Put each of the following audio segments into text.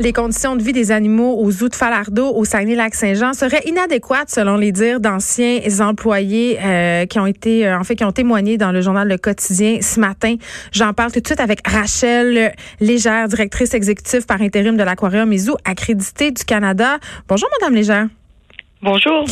Les conditions de vie des animaux aux zoos de Falardeau, au Saguenay-Lac-Saint-Jean, seraient inadéquates selon les dires d'anciens employés euh, qui ont été, euh, en fait, qui ont témoigné dans le journal Le Quotidien ce matin. J'en parle tout de suite avec Rachel Légère, directrice exécutive par intérim de l'Aquarium et Zoo accrédité du Canada. Bonjour, Madame Légère. Bonjour.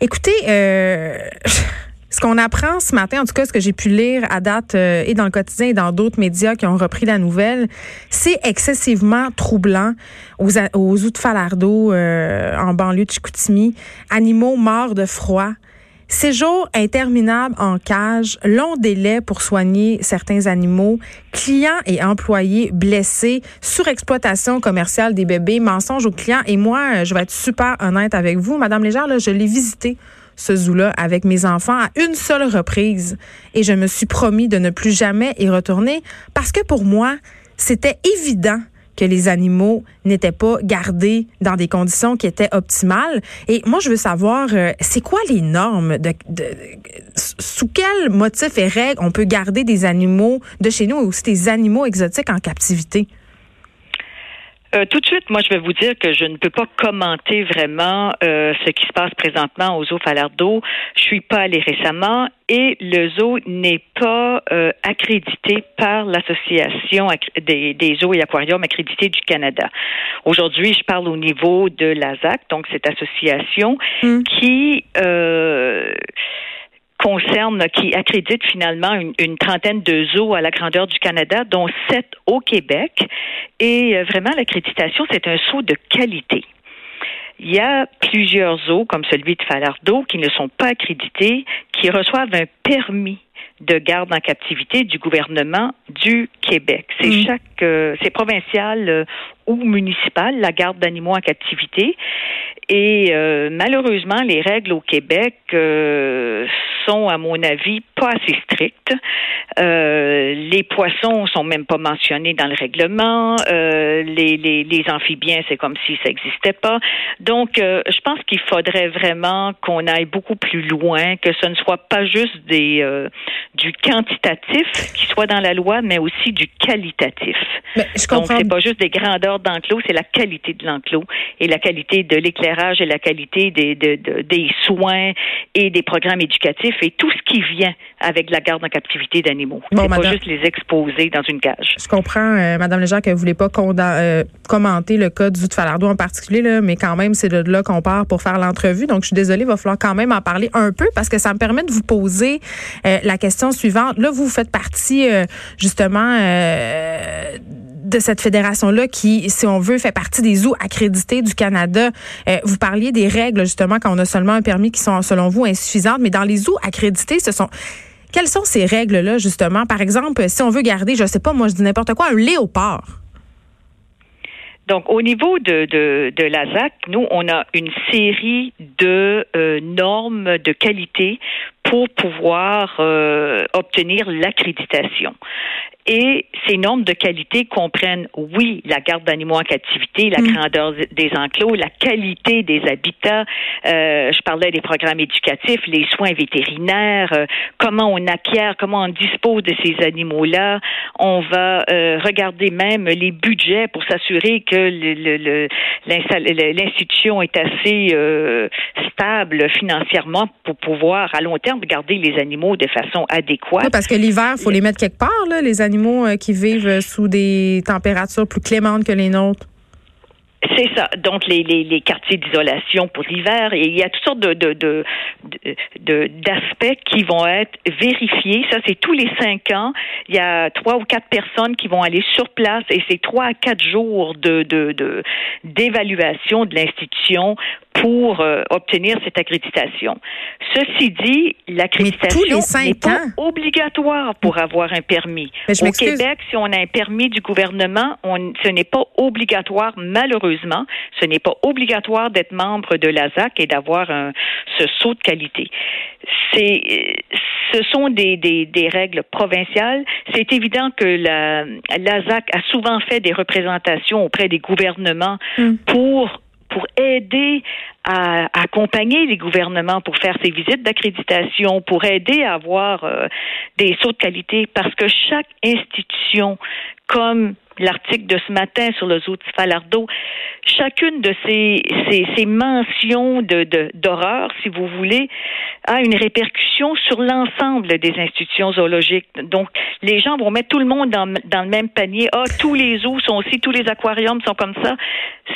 Écoutez, euh, Ce qu'on apprend ce matin, en tout cas ce que j'ai pu lire à date euh, et dans le quotidien et dans d'autres médias qui ont repris la nouvelle, c'est excessivement troublant aux, aux de Falardeau euh, en banlieue de Chicoutimi. Animaux morts de froid. Séjour interminable en cage, long délai pour soigner certains animaux, clients et employés blessés, surexploitation commerciale des bébés, mensonges aux clients. Et moi, je vais être super honnête avec vous, Madame Légère, là, je l'ai visité ce zoo-là avec mes enfants à une seule reprise et je me suis promis de ne plus jamais y retourner parce que pour moi, c'était évident que les animaux n'étaient pas gardés dans des conditions qui étaient optimales. Et moi, je veux savoir, euh, c'est quoi les normes sous quel motif et règles on peut garder des animaux de chez nous et aussi des animaux exotiques en captivité? Euh, tout de suite, moi, je vais vous dire que je ne peux pas commenter vraiment euh, ce qui se passe présentement au zoo Falardeau. Je suis pas allée récemment et le zoo n'est pas euh, accrédité par l'association des, des, zoos et aquariums accrédités du Canada. Aujourd'hui, je parle au niveau de l'ASAC, donc cette association mmh. qui euh, concerne, qui accrédite finalement une, une, trentaine de zoos à la grandeur du Canada, dont sept au Québec. Et euh, vraiment, l'accréditation, c'est un saut de qualité. Il y a plusieurs zoos, comme celui de Falardeau, qui ne sont pas accrédités, qui reçoivent un permis de garde en captivité du gouvernement du Québec. C'est mmh. chaque, euh, c'est provincial euh, ou municipal, la garde d'animaux en captivité. Et euh, malheureusement, les règles au Québec euh, sont, à mon avis, pas assez strictes. Euh, les poissons sont même pas mentionnés dans le règlement. Euh, les, les, les, amphibiens, c'est comme si ça n'existait pas. Donc, je pense qu'il faudrait vraiment qu'on aille beaucoup plus loin, que ce ne soit pas juste des du quantitatif qui soit dans la loi, mais aussi du qualitatif. Mais je comprends. Donc, c'est pas juste des grandeurs d'enclos, c'est la qualité de l'enclos et la qualité de l'éclairage et la qualité des, de, de, des soins et des programmes éducatifs et tout ce qui vient avec la garde en captivité d'animaux. Bon, c'est pas juste les exposer dans une cage. Je comprends, euh, Madame Légère, que vous voulez pas euh, commenter le cas du de Falardeau en particulier, là, mais quand même, c'est de là qu'on part pour faire l'entrevue. Donc, je suis désolée, il va falloir quand même en parler un peu parce que ça me permet de vous poser euh, la question suivante. Là, vous faites partie, euh, justement, de cette fédération-là qui, si on veut, fait partie des zoos accrédités du Canada. Euh, vous parliez des règles, justement, quand on a seulement un permis qui sont, selon vous, insuffisantes, mais dans les zoos accrédités, ce sont... Quelles sont ces règles-là, justement? Par exemple, si on veut garder, je sais pas, moi, je dis n'importe quoi, un léopard. Donc, au niveau de, de, de l'ASAC, nous, on a une série de euh, normes de qualité pour pouvoir euh, obtenir l'accréditation. Et ces normes de qualité comprennent, oui, la garde d'animaux en captivité, la mmh. grandeur des enclos, la qualité des habitats. Euh, je parlais des programmes éducatifs, les soins vétérinaires, euh, comment on acquiert, comment on dispose de ces animaux-là. On va euh, regarder même les budgets pour s'assurer que l'institution est assez euh, stable financièrement pour pouvoir à long terme garder les animaux de façon adéquate. Oui, parce que l'hiver, il faut les mettre quelque part, là, les animaux euh, qui vivent sous des températures plus clémentes que les nôtres? C'est ça. Donc les, quartiers d'isolation pour l'hiver il y a toutes sortes de, d'aspects qui vont être vérifiés. Ça, c'est tous les cinq ans. Il y a trois ou quatre personnes qui vont aller sur place et c'est trois à quatre jours de d'évaluation de l'institution pour euh, obtenir cette accréditation. Ceci dit, l'accréditation n'est pas obligatoire pour avoir un permis. Au Québec, si on a un permis du gouvernement, on, ce n'est pas obligatoire, malheureusement, ce n'est pas obligatoire d'être membre de l'ASAC et d'avoir ce saut de qualité. C'est, ce sont des, des, des règles provinciales. C'est évident que la, l'ASAC a souvent fait des représentations auprès des gouvernements hmm. pour pour aider à, accompagner les gouvernements pour faire ces visites d'accréditation, pour aider à avoir euh, des sauts de qualité, parce que chaque institution, comme l'article de ce matin sur le zoo de Falardeau, chacune de ces, ces, ces mentions de, d'horreur, si vous voulez, a une répercussion sur l'ensemble des institutions zoologiques. Donc, les gens vont mettre tout le monde dans, dans le même panier. Ah, tous les zoos sont aussi, tous les aquariums sont comme ça.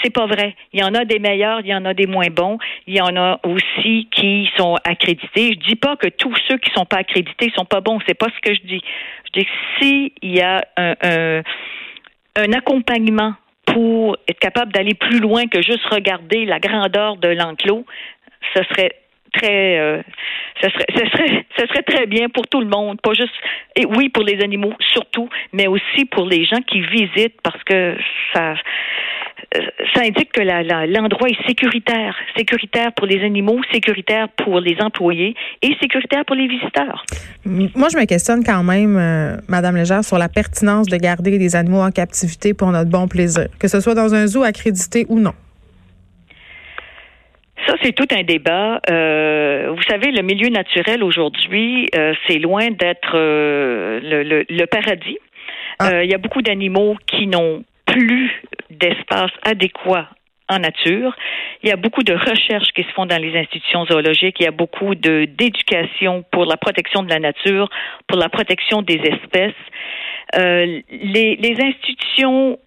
C'est pas vrai. Il y en a des meilleurs, il y en a des moins bons. Il y en a aussi qui sont accrédités. Je dis pas que tous ceux qui sont pas accrédités sont pas bons. C'est pas ce que je dis. Je dis que s'il y a un, un un accompagnement pour être capable d'aller plus loin que juste regarder la grandeur de l'enclos, ce serait très euh, ce serait ce serait ce serait très bien pour tout le monde, pas juste et oui pour les animaux surtout, mais aussi pour les gens qui visitent parce que ça ça indique que l'endroit est sécuritaire, sécuritaire pour les animaux, sécuritaire pour les employés et sécuritaire pour les visiteurs. Moi, je me questionne quand même, euh, Madame Légère, sur la pertinence de garder des animaux en captivité pour notre bon plaisir, que ce soit dans un zoo accrédité ou non. Ça, c'est tout un débat. Euh, vous savez, le milieu naturel aujourd'hui, euh, c'est loin d'être le, paradis. Ah. Il y a beaucoup d'animaux qui n'ont plus d'espace adéquat en nature. Il y a beaucoup de recherches qui se font dans les institutions zoologiques. Il y a beaucoup de d'éducation pour la protection de la nature, pour la protection des espèces. Euh, les, les institutions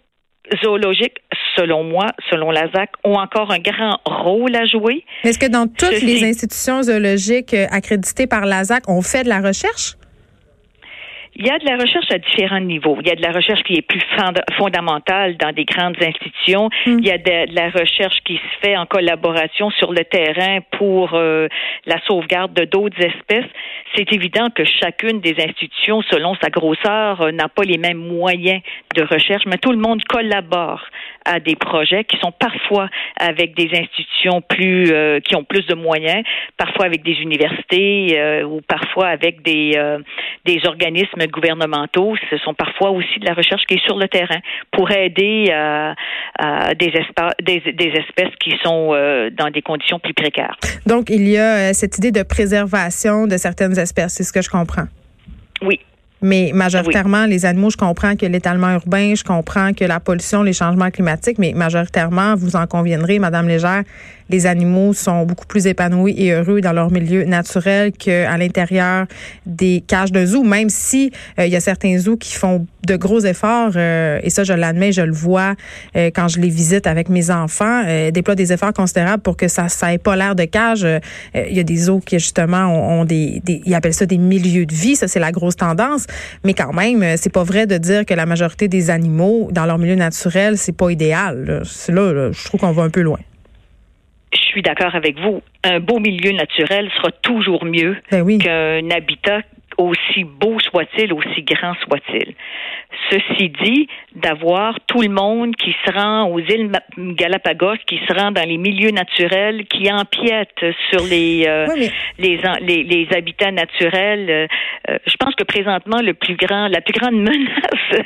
zoologiques, selon moi, selon la ZAC, ont encore un grand rôle à jouer. Est-ce que dans toutes les institutions zoologiques euh, accréditées par la ZAC, on fait de la recherche? Il y a de la recherche à différents niveaux. Il y a de la recherche qui est plus fondamentale dans des grandes institutions. Mm. Il y a de, la recherche qui se fait en collaboration sur le terrain pour euh, la sauvegarde de d'autres espèces. C'est évident que chacune des institutions, selon sa grosseur, euh, n'a pas les mêmes moyens de recherche, mais tout le monde collabore à des projets qui sont parfois avec des institutions plus euh, qui ont plus de moyens, parfois avec des universités ou parfois avec des des organismes gouvernementaux, ce sont parfois aussi de la recherche qui est sur le terrain pour aider euh, des, des, espèces qui sont euh, dans des conditions plus précaires. Donc, il y a euh, cette idée de préservation de certaines espèces, c'est ce que je comprends. Oui, mais majoritairement, les animaux, je comprends que l'étalement urbain, je comprends que la pollution, les changements climatiques, mais majoritairement, vous en conviendrez, Madame Légère, les animaux sont beaucoup plus épanouis et heureux dans leur milieu naturel qu'à l'intérieur des cages de zoo, même si euh, il y a certains zoos qui font de gros efforts, euh, et ça, je l'admets, je le vois euh, quand je les visite avec mes enfants, déploient des efforts considérables pour que ça ça pas l'air de cage. Il y a des zoos qui, justement, ont, des, des, ils appellent ça des milieux de vie, ça, c'est la grosse tendance. Mais quand même, c'est pas vrai de dire que la majorité des animaux, dans leur milieu naturel, c'est pas idéal. Là. Là, je trouve qu'on va un peu loin je suis d'accord avec vous. Un beau milieu naturel sera toujours mieux ben qu'un habitat aussi beau soit-il, aussi grand soit-il. Ceci dit, d'avoir tout le monde qui se rend aux îles Galapagos, qui se rend dans les milieux naturels, qui empiète sur les, euh, les, les, habitats naturels. Euh, euh, je pense que présentement, le plus grand, la plus grande menace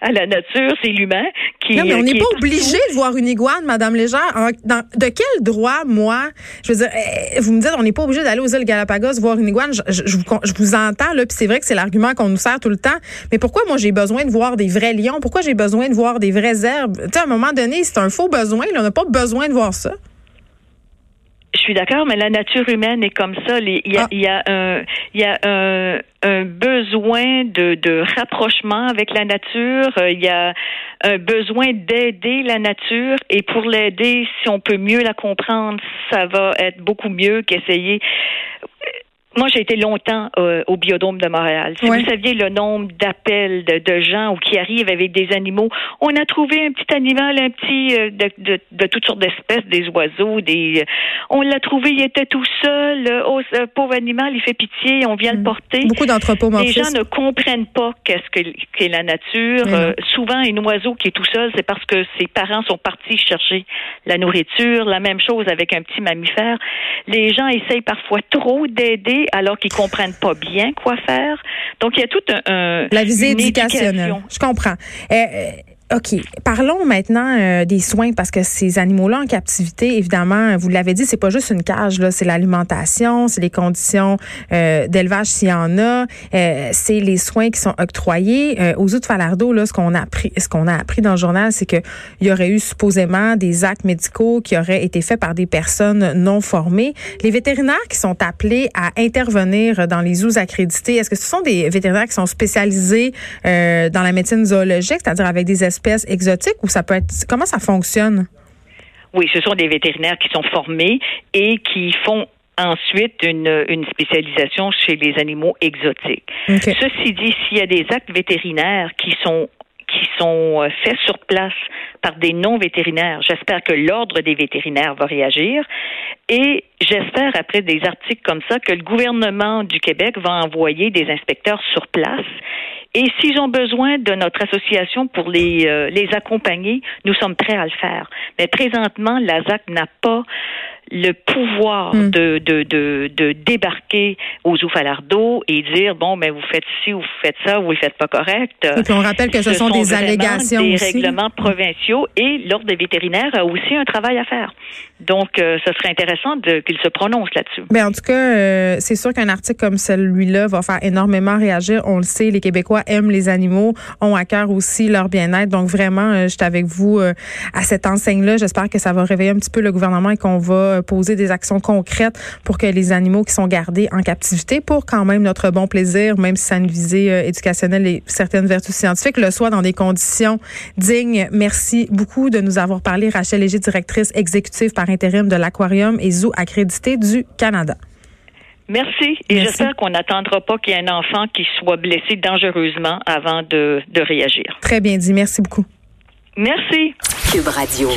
à la nature, c'est l'humain. Qui, non, mais on n'est pas obligé de voir une iguane, Madame Légère. de quel droit, moi, je veux dire, eh, vous me dites, on n'est pas obligé d'aller aux îles Galapagos voir une iguane. Je, je, vous, je vous là, puis c'est vrai que c'est l'argument qu'on nous sert tout le temps. Mais pourquoi moi j'ai besoin de voir des vrais lions? Pourquoi j'ai besoin de voir des vraies herbes? Tu sais, à un moment donné, c'est un faux besoin. on n'a pas besoin de voir ça. Je suis d'accord, mais la nature humaine est comme ça. Il y a, ah. il y a un, il y a un, un besoin de, de, rapprochement avec la nature. Il y a un besoin d'aider la nature. Et pour l'aider, si on peut mieux la comprendre, ça va être beaucoup mieux qu'essayer moi, j'ai été longtemps euh, au biodôme de Montréal. Si vous saviez le nombre d'appels de, de, gens qui arrivent avec des animaux, on a trouvé un petit animal, un petit euh, de, de, de, toutes sortes d'espèces, des oiseaux, des. Euh, on l'a trouvé, il était tout seul. oh, ce pauvre animal, il fait pitié, on vient le mm. porter. Beaucoup Les gens ne comprennent pas qu'est-ce que qu'est la nature. souvent, un oiseau qui est tout seul, c'est parce que ses parents sont partis chercher la nourriture. La même chose avec un petit mammifère. Les gens essayent parfois trop d'aider alors qu'ils comprennent pas bien quoi faire. Donc il y a tout un, la visée éducationnelle. Je comprends. Euh, OK. Parlons maintenant euh, des soins parce que ces animaux-là en captivité, évidemment, vous l'avez dit, c'est pas juste une cage, là, c'est l'alimentation, c'est les conditions euh, d'élevage s'il y en a, euh, c'est les soins qui sont octroyés. aux de Falardeau, là, ce qu'on a appris, ce qu'on a appris dans le journal, c'est que il y aurait eu supposément des actes médicaux qui auraient été faits par des personnes non formées. Les vétérinaires qui sont appelés à intervenir dans les zoos accrédités, est-ce que ce sont des vétérinaires qui sont spécialisés dans la médecine zoologique, c'est-à-dire avec des espèces espèces exotiques ou ça peut être comment ça fonctionne? Oui, ce sont des vétérinaires qui sont formés et qui font ensuite une, une spécialisation chez les animaux exotiques. Ceci dit, s'il y a des actes vétérinaires qui sont qui sont euh, faits sur place par des non-vétérinaires. J'espère que l'Ordre des vétérinaires va réagir et j'espère, après des articles comme ça, que le gouvernement du Québec va envoyer des inspecteurs sur place et s'ils ont besoin de notre association pour les, euh, les accompagner, nous sommes prêts à le faire. Mais présentement, la ZAC n'a pas le pouvoir hmm. de, de, de, de, débarquer aux Oufalardo et dire bon ben vous faites ci ou vous faites ça ou vous le faites pas correct. Et on rappelle que ce, sont, des allégations des règlements provinciaux et l'ordre des vétérinaires a aussi un travail à faire. Donc euh, ce serait intéressant qu'il se prononce là-dessus. Mais en tout cas, euh, c'est sûr qu'un article comme celui-là va faire énormément réagir. On le sait, les Québécois aiment les animaux, ont à cœur aussi leur bien-être. Donc vraiment, euh, je suis avec vous à cette enseigne-là. J'espère que ça va réveiller un petit peu le gouvernement et qu'on va poser des actions concrètes pour que les animaux qui sont gardés en captivité, pour quand même notre bon plaisir, même si ça a une visée euh, éducationnelle et certaines vertus scientifiques, le soit dans des conditions dignes. Merci beaucoup de nous avoir parlé. Rachel Léger, directrice exécutive par intérim de l'Aquarium et Zoo accrédité du Canada. Merci. Et j'espère qu'on n'attendra pas qu'il y ait un enfant qui soit blessé dangereusement avant de, de réagir. Très bien dit. Merci beaucoup. Merci. Cube Radio.